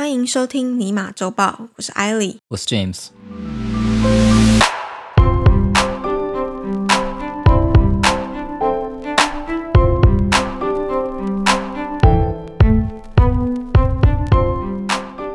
欢迎收听尼玛周报，我是艾莉。我是 James。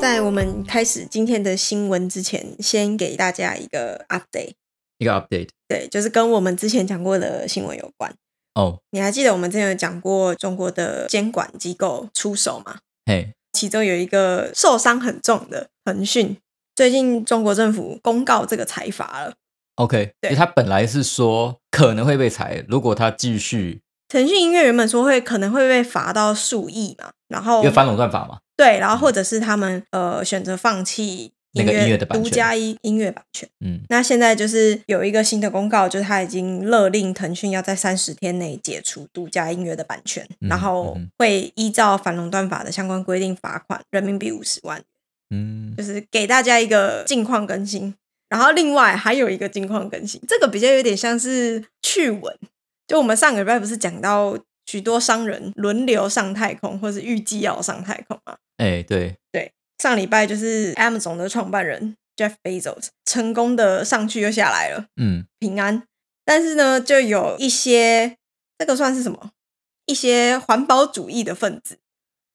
在我们开始今天的新闻之前，先给大家一个 update，一个 update 对，就是跟我们之前讲过的新闻有关。哦，你还记得我们之前有讲过中国的监管机构出手吗？嘿，其中有一个受伤很重的腾讯，最近中国政府公告这个裁罚了。OK，对。他本来是说可能会被裁，如果他继续腾讯音乐原本说会可能会被罚到数亿嘛，然后因为反垄断法嘛，对，然后或者是他们呃选择放弃那个音乐的版独家音音乐版权。嗯，那现在就是有一个新的公告，就是他已经勒令腾讯要在三十天内解除独家音乐的版权，嗯然后嗯会依照反垄断法的相关规定罚款人民币五十万，嗯，就是给大家一个近况更新。然后另外还有一个近况更新，这个比较有点像是趣闻，就我们上个礼拜不是讲到许多商人轮流上太空，或是预计要上太空吗？哎，对。对，上礼拜就是 Amazon 的创办人 Jeff Bezos 成功的上去又下来了，嗯，平安。但是呢，就有一些这个算是什么？一些环保主义的分子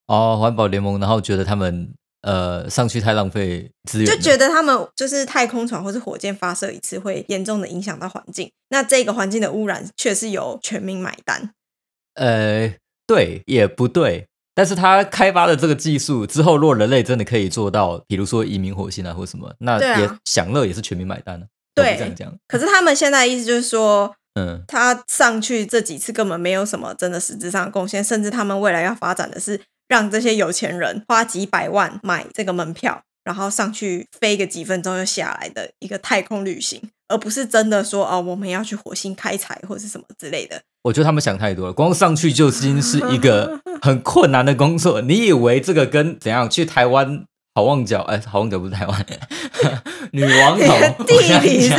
哦，环保联盟，然后觉得他们呃上去太浪费资源，就觉得他们就是太空船或是火箭发射一次会严重的影响到环境，那这个环境的污染却是由全民买单。呃，对，也不对。但是他开发的这个技术之后，如果人类真的可以做到，比如说移民火星啊或什么，那也享乐也是全民买单的、对这样讲，可是他们现在意思就是说，嗯，他上去这几次根本没有什么真的实质上的贡献，甚至他们未来要发展的是让这些有钱人花几百万买这个门票，然后上去飞个几分钟又下来的一个太空旅行，而不是真的说哦我们要去火星开采或是什么之类的。我觉得他们想太多了，光上去就已经是一个 很困难的工作。你以为这个跟怎样去台湾好望角？哎，好望角不是台湾，女王你头的地理是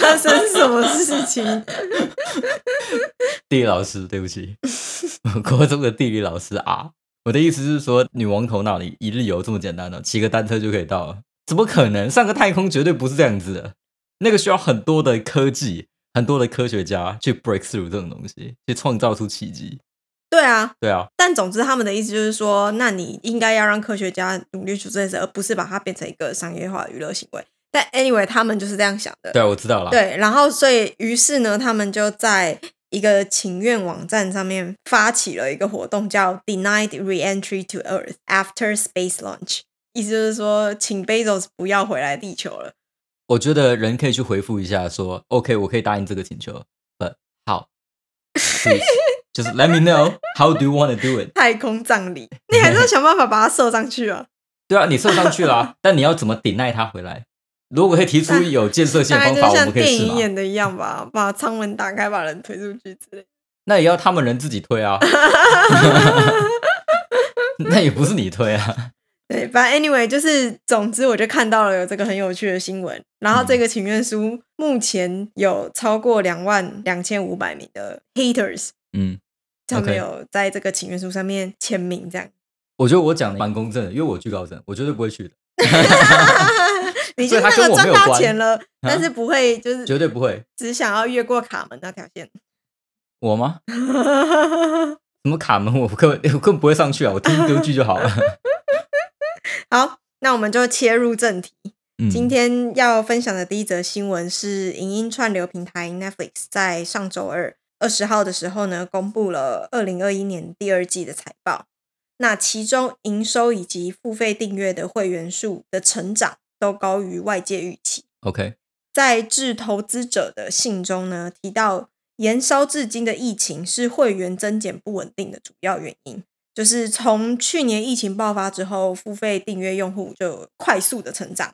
发生什么事情？地理老师，对不起，国中的地理老师啊。我的意思是说，女王头脑里一日游这么简单的、骑个单车就可以到了？怎么可能？上个太空绝对不是这样子的，那个需要很多的科技，很多的科学家去 break through 这种东西，去创造出奇迹。对啊，对啊，但总之他们的意思就是说，那你应该要让科学家努力出这件事，而不是把它变成一个商业化的娱乐行为。但 anyway，他们就是这样想的。对啊，我知道了。对，然后所以于是呢，他们就在一个情愿网站上面发起了一个活动，叫 DENIED RE ENTRY TO EARTH AFTER SPACE LAUNCH 意思就是说，请 BEZELS 不要回来地球了。我觉得人可以去回复一下，说 OK，我可以答应这个请求。呃，好，就是 LET ME KNOW HOW DO YOU WANT TO DO IT 太空葬礼，你还是要想办法把它射上去啊。对啊，你射上去了，但你要怎么顶赖它回来？如果可以提出有建设性方法，我电们可以试嘛。影演的一样吧，把舱门打开，把人推出去之类的。那也要他们人自己推啊，那也不是你推啊。对，反正 anyway，就是总之我就看到了有这个很有趣的新闻，然后这个请愿书目前有超过两万两千五百名的 haters，嗯，他们有在这个请愿书上面签名，这样。我觉得我讲的蛮公正的，因为我惧高症，我绝对不会去的，你就是那个赚大我没有关钱了，但是不会就是绝对不会。只想要越过卡门那条线。我吗？什么卡门？我根本我根本不会上去啊，我听歌剧就好了。好，那我们就切入正题。嗯今天要分享的第一则新闻是影音串流平台 Netflix 在上周二二十号的时候呢，公布了二零二一年第二季的财报。那其中营收以及付费订阅的会员数的成长都高于外界预期。OK，在致投资者的信中呢，提到延烧至今的疫情是会员增减不稳定的主要原因。就是从去年疫情爆发之后，付费订阅用户就快速的成长。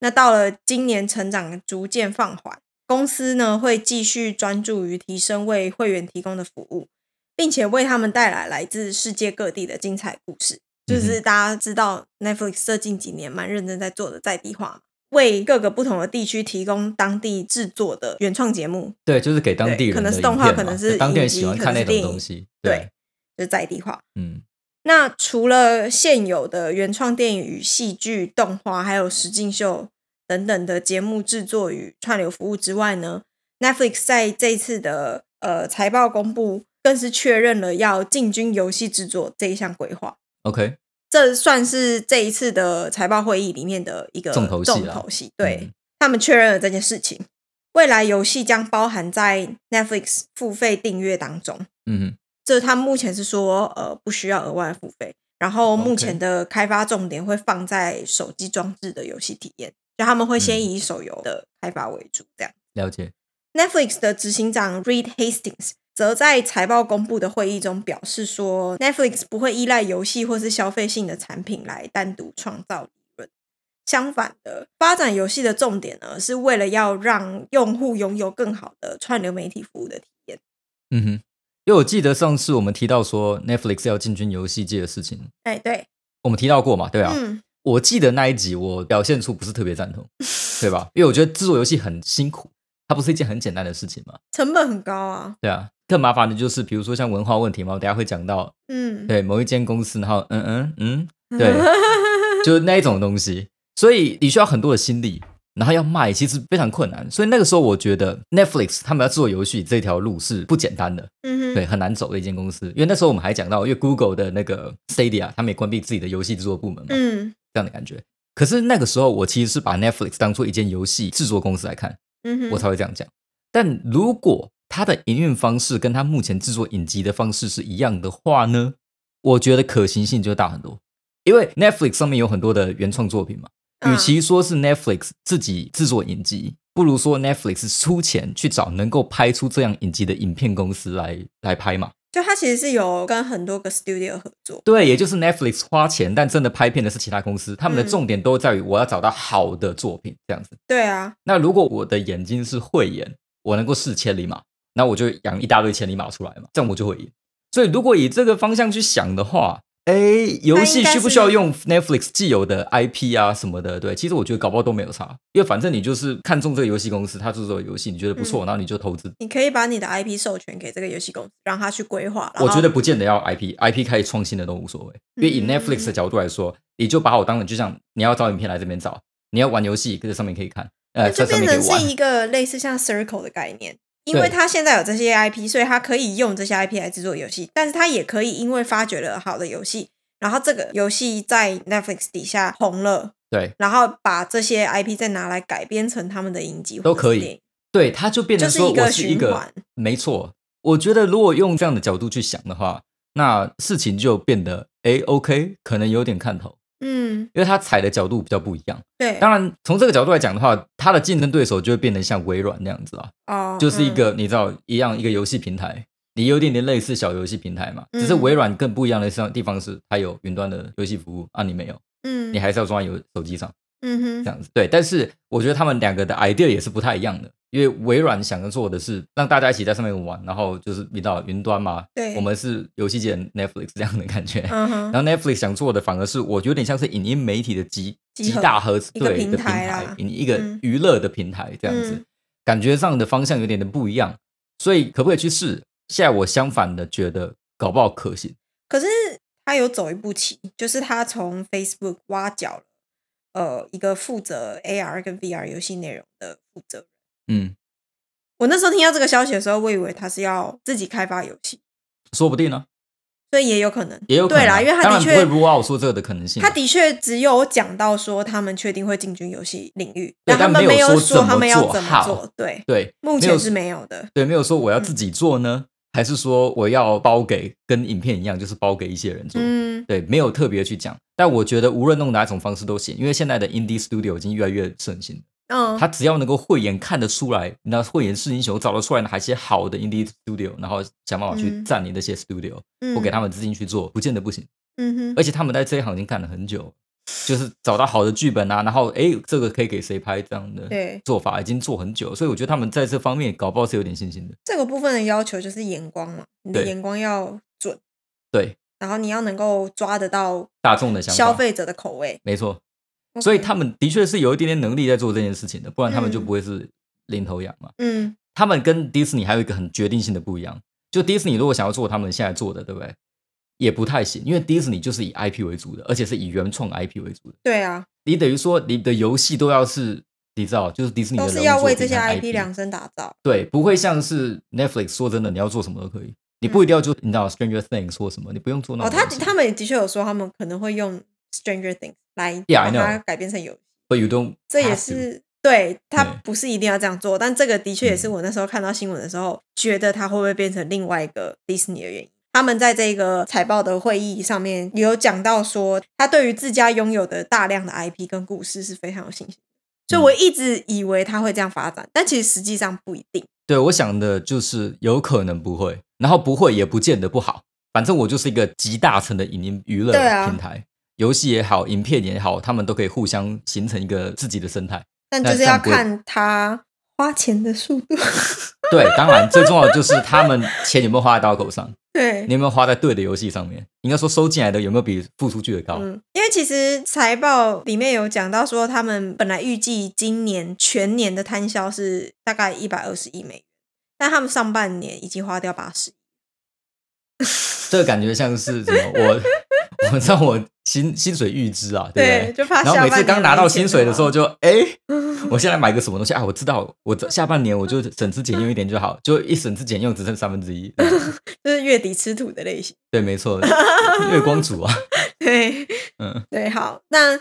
那到了今年，成长逐渐放缓，公司呢会继续专注于提升为会员提供的服务，并且为他们带来来自世界各地的精彩故事。就是大家知道 Netflix 这近几年蛮认真在做的在地化嘛，为各个不同的地区提供当地制作的原创节目，对，就是给当地人可能是动画可能是当地喜欢看那种东西。对，就是在地化。嗯那除了现有的原创电影与戏剧、动画，还有实境秀等等的节目制作与串流服务之外呢，Netflix 在这一次的呃财报公布，更是确认了要进军游戏制作这一项规划。OK，这算是这一次的财报会议里面的一个重头戏啦重头戏对、嗯他们确认了这件事情。未来游戏将包含在 Netflix 付费订阅当中。嗯哼，这他们目前是说，呃，不需要额外付费。然后目前的开发重点会放在手机装置的游戏体验，就他们会先嗯以手游的开发为主。这样了解。，Netflix 的执行长 Reed Hastings 则在财报公布的会议中表示说，Netflix 不会依赖游戏或是消费性的产品来单独创造利润。相反的，发展游戏的重点呢，是为了要让用户拥有更好的串流媒体服务的体验。嗯哼，因为我记得上次我们提到说 Netflix 要进军游戏界的事情，哎，对，我们提到过嘛，对啊。嗯，我记得那一集我表现出不是特别赞同，对吧？因为我觉得制作游戏很辛苦，它不是一件很简单的事情吗，成本很高啊。对啊。更麻烦的就是，比如说像文化问题嘛，我等下会讲到，嗯，对某一间公司，然后嗯嗯嗯，对，就是那一种东西，所以你需要很多的心力，然后要卖，其实非常困难。所以那个时候，我觉得 Netflix 他们要做游戏这条路是不简单的，嗯哼，对，很难走的一间公司。因为那时候我们还讲到，因为 Google 的那个 Stadia，他们也关闭自己的游戏制作部门嘛，嗯这样的感觉。可是那个时候，我其实是把 Netflix 当做一间游戏制作公司来看，嗯哼，我才会这样讲。但如果它的营运方式跟他目前制作影集的方式是一样的话呢，我觉得可行性就大很多。因为 Netflix 上面有很多的原创作品嘛，嗯与其说是 Netflix 自己制作影集，不如说 Netflix 出钱去找能够拍出这样影集的影片公司来来拍嘛。就他其实是有跟很多个 studio 合作，对，也就是 Netflix 花钱，但真的拍片的是其他公司，他们的嗯重点都在于我要找到好的作品这样子。对啊，那如果我的眼睛是慧眼，我能够视千里马，那我就养一大堆千里马出来嘛，这样我就会赢。所以如果以这个方向去想的话，哎，游戏需不需要用 Netflix 既有的 IP 啊什么的？对，其实我觉得搞不好都没有差，因为反正你就是看中这个游戏公司，它制作的游戏你觉得不错，然后你就投资。你可以把你的 IP 授权给这个游戏公司，让他去规划。我觉得不见得要 IP，IP 开始创新的都无所谓。因为以嗯 Netflix 的角度来说，你就把我当成就像你要找影片来这边找，你要玩游戏，在上面可以看，呃，就在上面可是。一个类似像 Circle 的概念，因为他现在有这些 IP，所以他可以用这些 IP 来制作游戏，但是他也可以因为发掘了好的游戏，然后这个游戏在 Netflix 底下红了，对。然后把这些 IP 再拿来改编成他们的影集都可以对，它就变成是一个我是一个循环，没错。我觉得如果用这样的角度去想的话，那事情就变得哎 OK，可能有点看头，嗯，因为它踩的角度比较不一样。对，当然，从这个角度来讲的话，它的竞争对手就会变得像微软那样子啊，哦，就是一嗯个你知道一样一个游戏平台，你有点点类似小游戏平台嘛，只是嗯微软更不一样的地方是它有云端的游戏服务啊，你没有，嗯你还是要装在游手机上。嗯哼这样子。对，但是我觉得他们两个的 idea 也是不太一样的，因为微软想要做的是让大家一起在上面玩，然后就是你知道云端嘛，对我们是游戏界 Netflix 这样的感觉。嗯哼，然后 Netflix 想做的反而是，我觉得有点像是影音媒体的集集大合大合对平的平台一一个嗯娱乐的平台这样子，嗯感觉上的方向有点的不一样，所以可不可以去试？现在我相反的觉得搞不好可行。可是他有走一步棋，就是他从 Facebook 挖角了呃一个负责 AR 跟 VR 游戏内容的负责人。嗯，我那时候听到这个消息的时候，我以为他是要自己开发游戏，说不定呢、所以也有可能，也有可能啊、对啦，因为他的确如 out 说这个的可能性啊。他的确只有讲到说他们确定会进军游戏领域，但他们没没有说他们要怎么做。对，对，目前是没有的。对，没有说我要自己做呢，还是说我要包给跟影片一样，就是包给一些人做。嗯对，没有特别去讲。但我觉得无论弄哪一种方式都行，因为现在的 indie studio 已经越来越盛行了。嗯，他只要能够慧眼看得出来，那慧眼是英雄，找得出来哪些好的 indie studio，然后想办法去嗯占领那些 studio，、嗯我给他们资金去做，不见得不行。嗯哼，而且他们在这一行已经干了很久，就是找到好的剧本啊，然后诶，这个可以给谁拍这样的对做法已经做很久，所以我觉得他们在这方面搞不好是有点信心的。这个部分的要求就是眼光嘛，你的眼光要准，对，然后你要能够抓得到大众的消费者的口味。没错。所以他们的确是有一点点能力在做这件事情的，不然他们就嗯不会是领头羊嘛。嗯他们跟迪士尼还有一个很决定性的不一样，就迪士尼如果想要做他们现在做的，对不对？也不太行，因为迪士尼就是以 IP 为主的，而且是以原创 IP 为主的。对啊，你等于说你的游戏都要是你知道，就是迪士尼的都是要为这些 IP 量身打造。对，不会像是 Netflix 说真的，你要做什么都可以，你不一定要就你知道 Stranger Things 或什么，你不用做那哦，他。他们也的确有说，他们可能会用 Stranger Things 来把它.改编成游戏，But you don't，这也是对他不是一定要这样做，但这个的确也是嗯。我那时候看到新闻的时候，觉得它会不会变成另外一个迪士尼的原因。他们在这个财报的会议上面有讲到说，他对于自家拥有的大量的 IP 跟故事是非常有信心的，所以嗯。我一直以为他会这样发展，但其实实际上不一定。对我想的就是有可能不会，然后不会也不见得不好，反正我就是一个集大成的影音娱乐平台，游戏也好，影片也好，他们都可以互相形成一个自己的生态。但就是要看他花钱的速度。对，当然最重要的就是他们钱有没有花在刀口上，对你，有没有花在对的游戏上面？应该说收进来的有没有比付出去的高？嗯，因为其实财报里面有讲到说，他们本来预计今年全年的摊销是大概一百二十亿美元，但他们上半年已经花掉八十亿。这个感觉像是什么？我 我知道我薪薪水预支啊，对不对？就怕然后每次刚拿到薪水的时候花，就，哎，我现在买个什么东西啊？我知道，我这下半年我就省吃俭用一点就好，就一省吃俭用只剩三分之一。就是月底吃土的类型。对，没错，月光族啊，对嗯对，好，那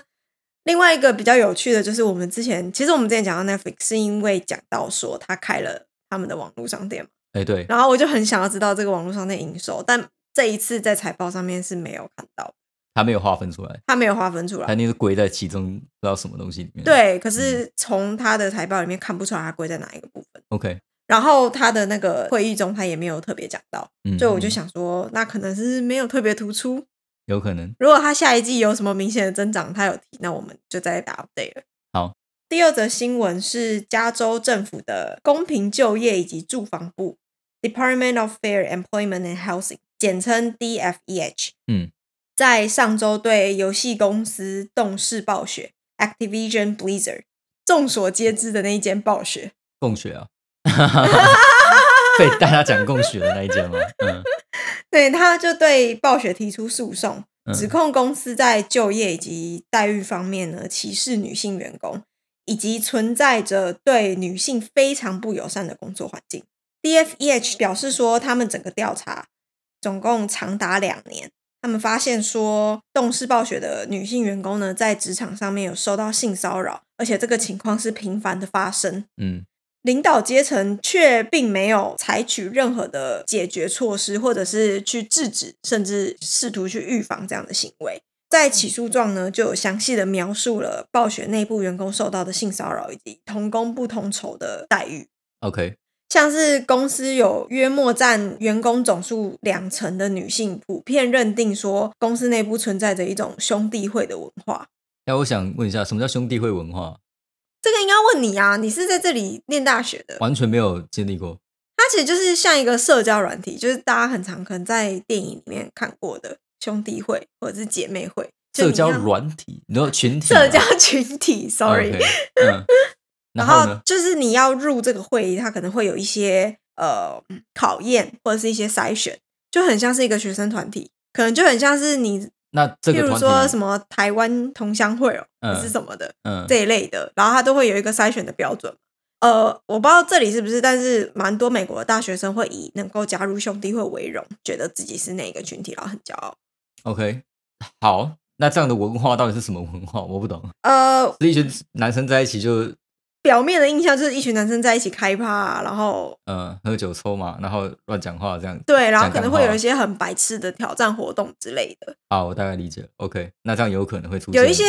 另外一个比较有趣的就是，我们之前其实我们之前讲到 Netflix 是因为讲到说他开了他们的网络商店嘛，哎，对，然后我就很想要知道这个网络商店营收，但这一次在财报上面是没有看到的，他没有划分出来，他没有划分出来他。一定是归在其中不知道什么东西里面。对，可是从他的财报里面看不出来他归在哪一个部分。，OK，然后他的那个会议中，他也没有特别讲到，嗯，所以我就嗯想说，那可能是没有特别突出。有可能，如果他下一季有什么明显的增长，他有提，那我们就再打 update 了。好，第二则新闻是加州政府的公平就业以及住房部 （Department of Fair Employment and Housing），简称 DFEH。嗯，在上周对游戏公司动视暴雪 （Activision Blizzard） 众所皆知的那一间暴雪，共雪啊，被大家讲共雪的那一间吗？嗯 对，他就对暴雪提出诉讼，嗯指控公司在就业以及待遇方面呢歧视女性员工，以及存在着对女性非常不友善的工作环境。DFEH 表示说，他们整个调查总共长达两年，他们发现说，动视暴雪的女性员工呢，在职场上面有受到性骚扰，而且这个情况是频繁的发生。嗯领导阶层却并没有采取任何的解决措施，或者是去制止，甚至试图去预防这样的行为。在起诉状呢，就有详细的描述了暴雪内部员工受到的性骚扰以及同工不同酬的待遇。，OK，像是公司有约莫占员工总数两成的女性，普遍认定说公司内部存在着一种兄弟会的文化。那我想问一下，什么叫兄弟会文化？这个应该问你啊，你是在这里念大学的，完全没有经历过。它其实就是像一个社交软体，就是大家很常可能在电影里面看过的兄弟会或者是姐妹会，社交软体，你说群体吗？社交 群体，sorry。然后就是你要入这个会议，它可能会有一些呃考验或者是一些筛选，就很像是一个学生团体，可能就很像是你，那这譬如个团体说什么台湾同乡会哦，嗯还是什么的，嗯，这一类的，然后它都会有一个筛选的标准。呃，我不知道这里是不是，但是蛮多美国的大学生会以能够加入兄弟会为荣，觉得自己是哪个群体，然后很骄傲。OK，好，那这样的文化到底是什么文化？我不懂。呃，是一群男生在一起就表面的印象就是一群男生在一起开趴，然后呃喝酒抽嘛，然后乱讲话这样。对，然后可能会有一些很白痴的挑战活动之类的。好，我大概理解。OK，那这样有可能会出现有一些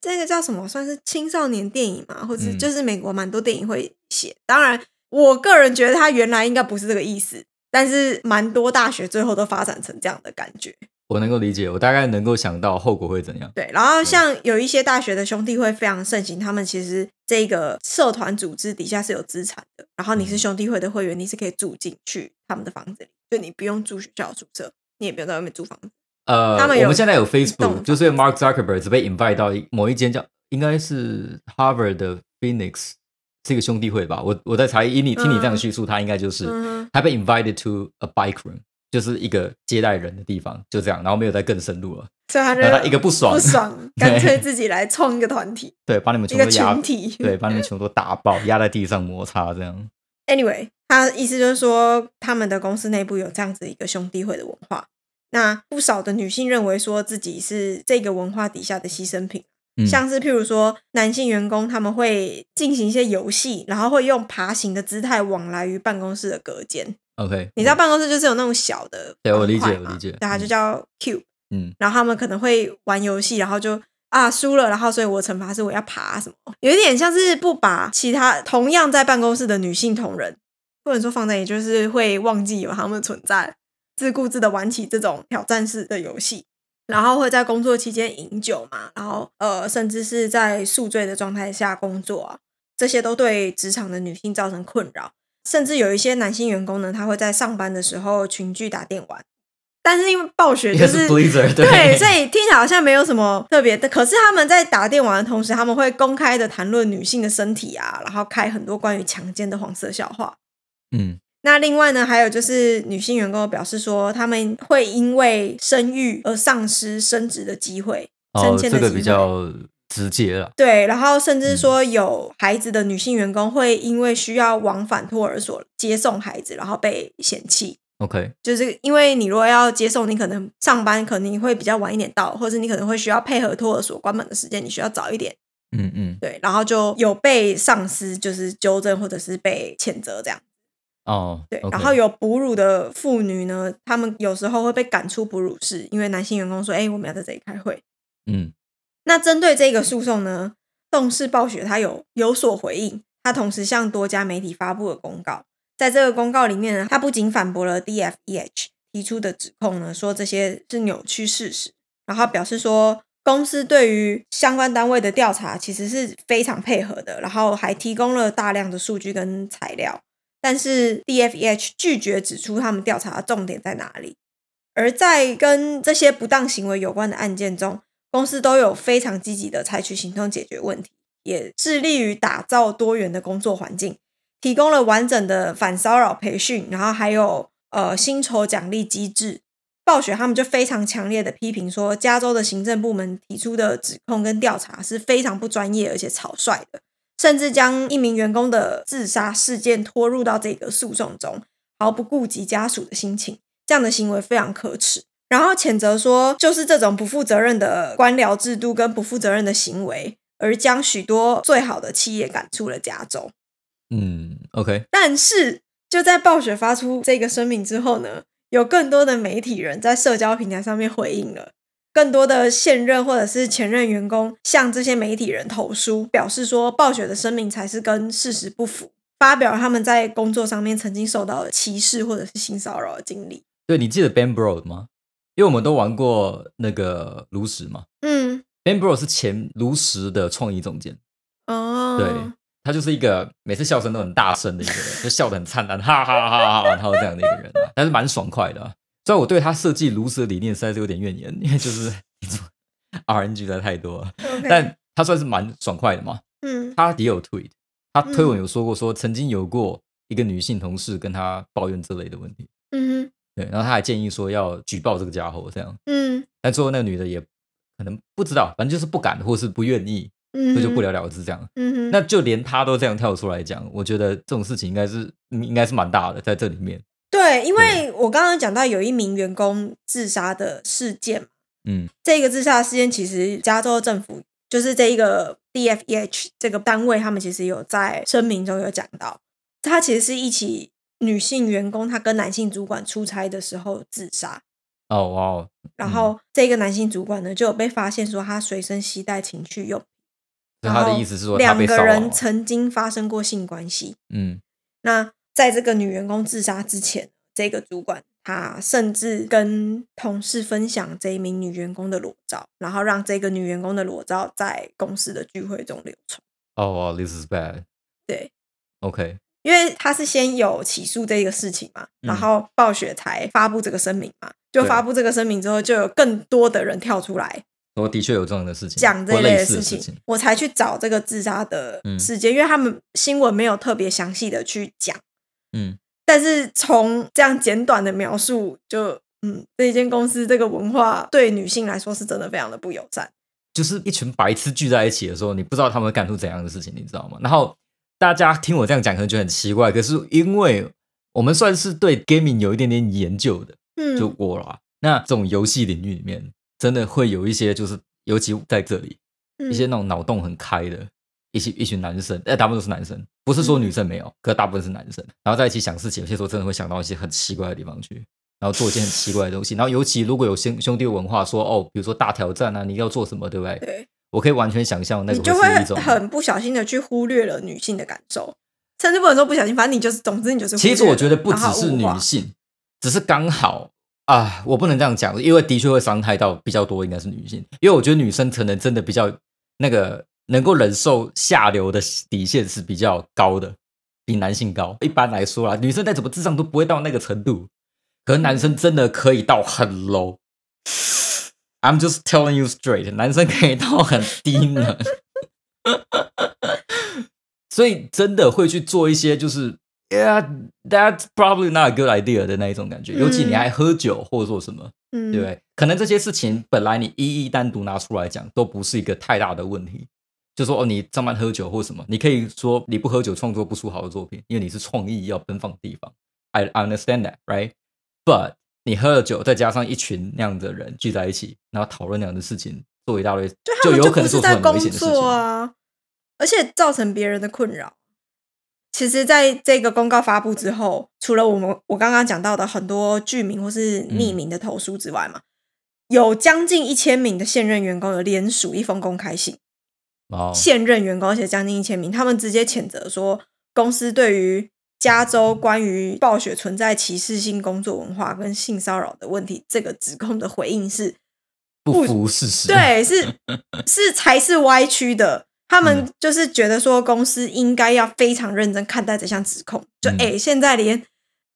这个叫什么，算是青少年电影嘛，或者嗯就是美国蛮多电影会写。当然，我个人觉得他原来应该不是这个意思，但是蛮多大学最后都发展成这样的感觉。我能够理解，我大概能够想到后果会怎样。对，然后像有一些大学的兄弟会非常盛行，他们其实这个社团组织底下是有资产的，然后你是嗯兄弟会的会员，你是可以住进去他们的房子里，就你不用住学校的宿舍，你也不用在外面租房子。呃，他们有我们现在有 Facebook，就是 Mark Zuckerberg 被 invite 到某一间叫应该是 Harvard 的 Phoenix 是一个兄弟会吧？我我在猜，以你听你这样叙述，他应该就是、嗯他被 invited to a bike room，就是一个接待人的地方，就这样，然后没有再更深入了。所以他就一个不爽不爽，干脆自己来创一个团体，对，把你们一个全部都压群，体。对，把你们全部都打爆，压在地上摩擦，这样。Anyway，他的意思就是说，他们的公司内部有这样子一个兄弟会的文化。那不少的女性认为说自己是这个文化底下的牺牲品，嗯像是譬如说男性员工他们会进行一些游戏，然后会用爬行的姿态往来于办公室的隔间。OK，你知道办公室就是有那种小的对我理解我理解对，它就嗯叫 cube。嗯然后他们可能会玩游戏，然后就啊输了，然后所以我惩罚是我要爬什么，有一点像是不把其他同样在办公室的女性同仁，不能说放在，也就是会忘记有他们的存在，自顾自的玩起这种挑战式的游戏，然后会在工作期间饮酒嘛，然后呃甚至是在宿醉的状态下工作啊，这些都对职场的女性造成困扰。甚至有一些男性员工呢，他会在上班的时候群聚打电玩，但是因为暴雪就是对，对，所以听起来好像没有什么特别的。可是他们在打电玩的同时，他们会公开的谈论女性的身体啊，然后开很多关于强奸的黄色笑话。嗯那另外呢，还有就是女性员工表示说，他们会因为生育而丧失升职的机会、升哦，这个迁的机会。比较直接了。对，然后甚嗯至说有孩子的女性员工会因为需要往返托儿所接送孩子，然后被嫌弃。OK，就是因为你如果要接送，你可能上班可能会比较晚一点到，或者你可能会需要配合托儿所关门的时间，你需要早一点。嗯嗯，对，然后就有被上司就是纠正或者是被谴责这样。哦，对然后有哺乳的妇女呢，她们有时候会被赶出哺乳室，因为男性员工说：“哎，我们要在这里开会。嗯”那针对这个诉讼呢，动视暴雪它有有所回应，它同时向多家媒体发布了公告。在这个公告里面呢，它不仅反驳了 DFEH 提出的指控呢，说这些是扭曲事实，然后表示说公司对于相关单位的调查其实是非常配合的，然后还提供了大量的数据跟材料。但是 DFEH 拒绝指出他们调查的重点在哪里。而在跟这些不当行为有关的案件中，公司都有非常积极的采取行动解决问题，也致力于打造多元的工作环境，提供了完整的反骚扰培训，然后还有呃薪酬奖励机制。暴雪他们就非常强烈的批评说，加州的行政部门提出的指控跟调查是非常不专业而且草率的，甚至将一名员工的自杀事件拖入到这个诉讼中，毫不顾及家属的心情，这样的行为非常可耻。然后谴责说，就是这种不负责任的官僚制度跟不负责任的行为，而将许多最好的企业赶出了加州。嗯，OK，但是就在暴雪发出这个声明之后呢，有更多的媒体人在社交平台上面回应了，更多的现任或者是前任员工向这些媒体人投书，表示说暴雪的声明才是跟事实不符，发表他们在工作上面曾经受到的歧视或者是性骚扰的经历。对你记得 Ben Bro 吗？因为我们都玩过那个炉石嘛嗯，，Ben Bro 是前炉石的创意总监，哦，对他就是一个每次笑声都很大声的一个人，就笑得很灿烂，哈哈哈哈哈，然后这样的一个人啊，但是蛮爽快的、啊。虽然我对他设计炉石的理念实在是有点怨言，因为就是 RNG 实在太多了但他算是蛮爽快的嘛。嗯。他也有 tweet，他推文嗯有说过说曾经有过一个女性同事跟他抱怨这类的问题，嗯对，然后他还建议说要举报这个家伙这样，嗯。但最后那个女的也可能不知道，反正就是不敢或是不愿意，嗯，所以就不了了之这样。嗯。哼，那就连他都这样跳出来讲，我觉得这种事情应该是嗯应该是蛮大的，在这里面，对，因为我刚刚讲到有一名员工自杀的事件嘛，嗯。这个自杀事件其实加州政府就是这一个 DFEH 这个单位，他们其实有在声明中有讲到，他其实是一起女性员工，她跟男性主管出差的时候自杀，哦哇哦，然后这个男性主管呢就有被发现说他随身携带情趣用品，所以他的意思是说他两个人，曾经发生过性关系，嗯。那在这个女员工自杀之前，这个主管他甚至跟同事分享这一名女员工的裸照，然后让这个女员工的裸照在公司的聚会中流传。哦哇，this is bad，对，OK，因为他是先有起诉这个事情嘛，嗯然后暴雪才发布这个声明嘛。就对发布这个声明之后，就有更多的人跳出来我的确有这样的事情，讲这或类的事情，我才去找这个自杀的嗯事件，因为他们新闻没有特别详细的去讲。嗯但是从这样简短的描述，就嗯，这一间公司这个文化对女性来说是真的非常的不友善。就是一群白痴聚在一起的时候，你不知道他们会干出怎样的事情，你知道吗？然后大家听我这样讲，可能觉得很奇怪，可是因为我们算是对 gaming 有一点点研究的，嗯，就我啦。那这种游戏领域里面，真的会有一些，就是尤其在这里，嗯一些那种脑洞很开的一些一群男生，哎，大部分都是男生，不是说女生没有，可大部分是男生。然后在一起想事情，有些时候真的会想到一些很奇怪的地方去，然后做一些很奇怪的东西。然后尤其如果有兄兄弟文化说，哦，比如说大挑战啊，你要做什么，对不对？对，我可以完全想象那个你就会很不小心的去忽略了女性的感受，甚至不能说不小心，反正你就是，总之你就是。其实我觉得不只是女性，只是刚好啊，我不能这样讲，因为的确会伤害到比较多，应该是女性，因为我觉得女生可能真的比较那个能够忍受下流的底线是比较高的，比男性高。一般来说啦，女生再怎么智商都不会到那个程度，可是男生真的可以到很 low。I'm just telling you straight，男生可以到很低能，所以真的会去做一些就是 Yeah, that's probably not a good idea 的那一种感觉，尤其你还喝酒或者做什么，嗯，对不对？可能这些事情本来你一一单独拿出来讲，都不是一个太大的问题。就说哦，你上班喝酒或什么，你可以说你不喝酒创作不出好的作品，因为你是创意要奔放的地方。I I understand that, right? But 你喝了酒，再加上一群那样的人聚在一起，然后讨论那样的事情，做一大堆，就有可能不是在做出很危工险的事情作。啊，而且造成别人的困扰。其实，在这个公告发布之后，除了我们我刚刚讲到的很多剧名或是匿名的投诉之外嘛，有将近一千名的现任员工有联署一封公开信，哦，现任员工而且将近一千名，他们直接谴责说，公司对于加州关于暴雪存在歧视性工作文化跟性骚扰的问题这个指控的回应是不符事实。对，是是才是歪曲的。他们嗯就是觉得说，公司应该要非常认真看待这项指控。就嗯哎、诶现在连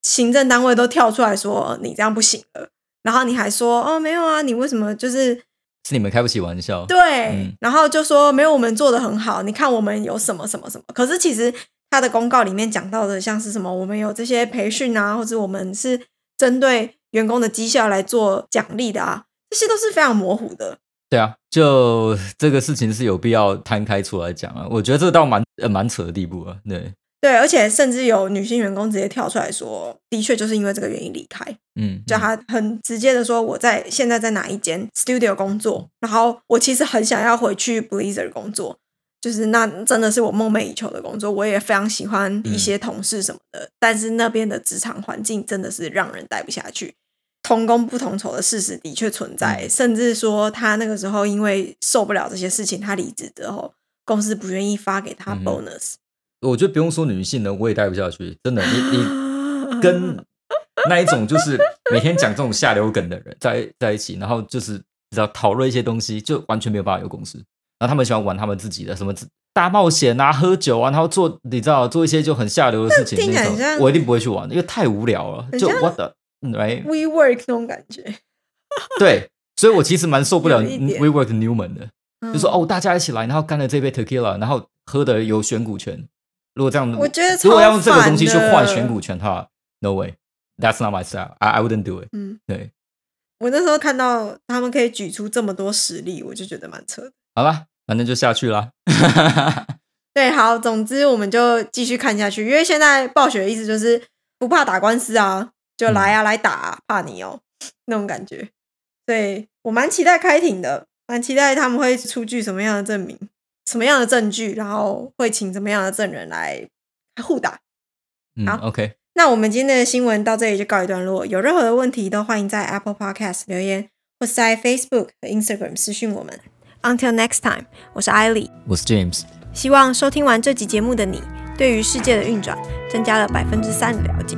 行政单位都跳出来说你这样不行了，然后你还说哦没有啊，你为什么就是是你们开不起玩笑。对，嗯然后就说没有我们做的很好，你看我们有什么什么什么。可是其实他的公告里面讲到的，像是什么我们有这些培训啊，或者我们是针对员工的绩效来做奖励的啊，这些都是非常模糊的。对啊，就这个事情是有必要摊开出来讲啊。我觉得这个到蛮呃蛮扯的地步啊。对，对，而且甚至有女性员工直接跳出来说，的确就是因为这个原因离开，嗯，就她很直接的说，我在现在在哪一间 studio 工作，然后我其实很想要回去 Blizzard 工作，就是那真的是我梦寐以求的工作，我也非常喜欢一些同事什么的，但是那边的职场环境真的是让人待不下去。同工不同酬的事实的确存在，嗯甚至说他那个时候因为受不了这些事情，他离职之后，公司不愿意发给他 bonus。我觉得不用说女性呢，我也待不下去。真的，你你 跟那一种就是每天讲这种下流梗的人在在一起，然后就是只要讨论一些东西，就完全没有办法有共识。然后他们喜欢玩他们自己的什么大冒险啊、喝酒啊，然后做你知道做一些就很下流的事情那种我一定不会去玩，因为太无聊了。就 what the right？We work 那种感觉，对，所以我其实蛮受不了有一点 WeWork Newman 的。就说嗯，哦，大家一起来，然后干了这杯 tequila，然后喝的有选股权。如果这样，我觉得如果要用超这个东西去换选股权的话，no way，that's not my style。I I wouldn't do it。嗯，对，我那时候看到他们可以举出这么多实例，我就觉得蛮扯的。好了，反正就下去啦。对，好，总之我们就继续看下去，因为现在暴雪的意思就是不怕打官司啊，就来啊，来打、啊，怕你哦，那种感觉。所以我蛮期待开庭的，蛮期待他们会出具什么样的证明、什么样的证据，然后会请什么样的证人来互打。嗯好，OK，那我们今天的新闻到这里就告一段落。有任何的问题都欢迎在 Apple Podcast 留言，或是在 Facebook 和 Instagram 私讯我们。Until next time，我是艾莉。我是 James。希望收听完这集节目的你，对于世界的运转增加了百分之三的了解。